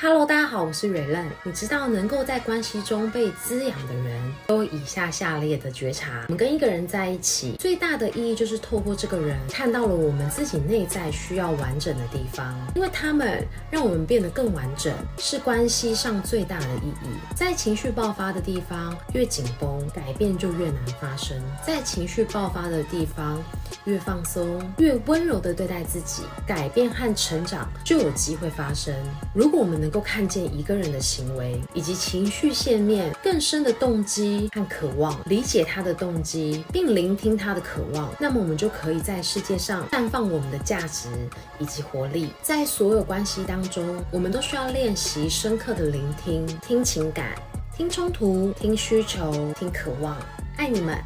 Hello，大家好，我是蕊嫩。你知道能够在关系中被滋养的人，都以下下列的觉察：我们跟一个人在一起，最大的意义就是透过这个人看到了我们自己内在需要完整的地方，因为他们让我们变得更完整，是关系上最大的意义。在情绪爆发的地方越紧绷，改变就越难发生；在情绪爆发的地方越放松，越温柔的对待自己，改变和成长就有机会发生。如果我们能能够看见一个人的行为以及情绪线面更深的动机和渴望，理解他的动机，并聆听他的渴望，那么我们就可以在世界上绽放我们的价值以及活力。在所有关系当中，我们都需要练习深刻的聆听，听情感，听冲突，听需求，听渴望。爱你们。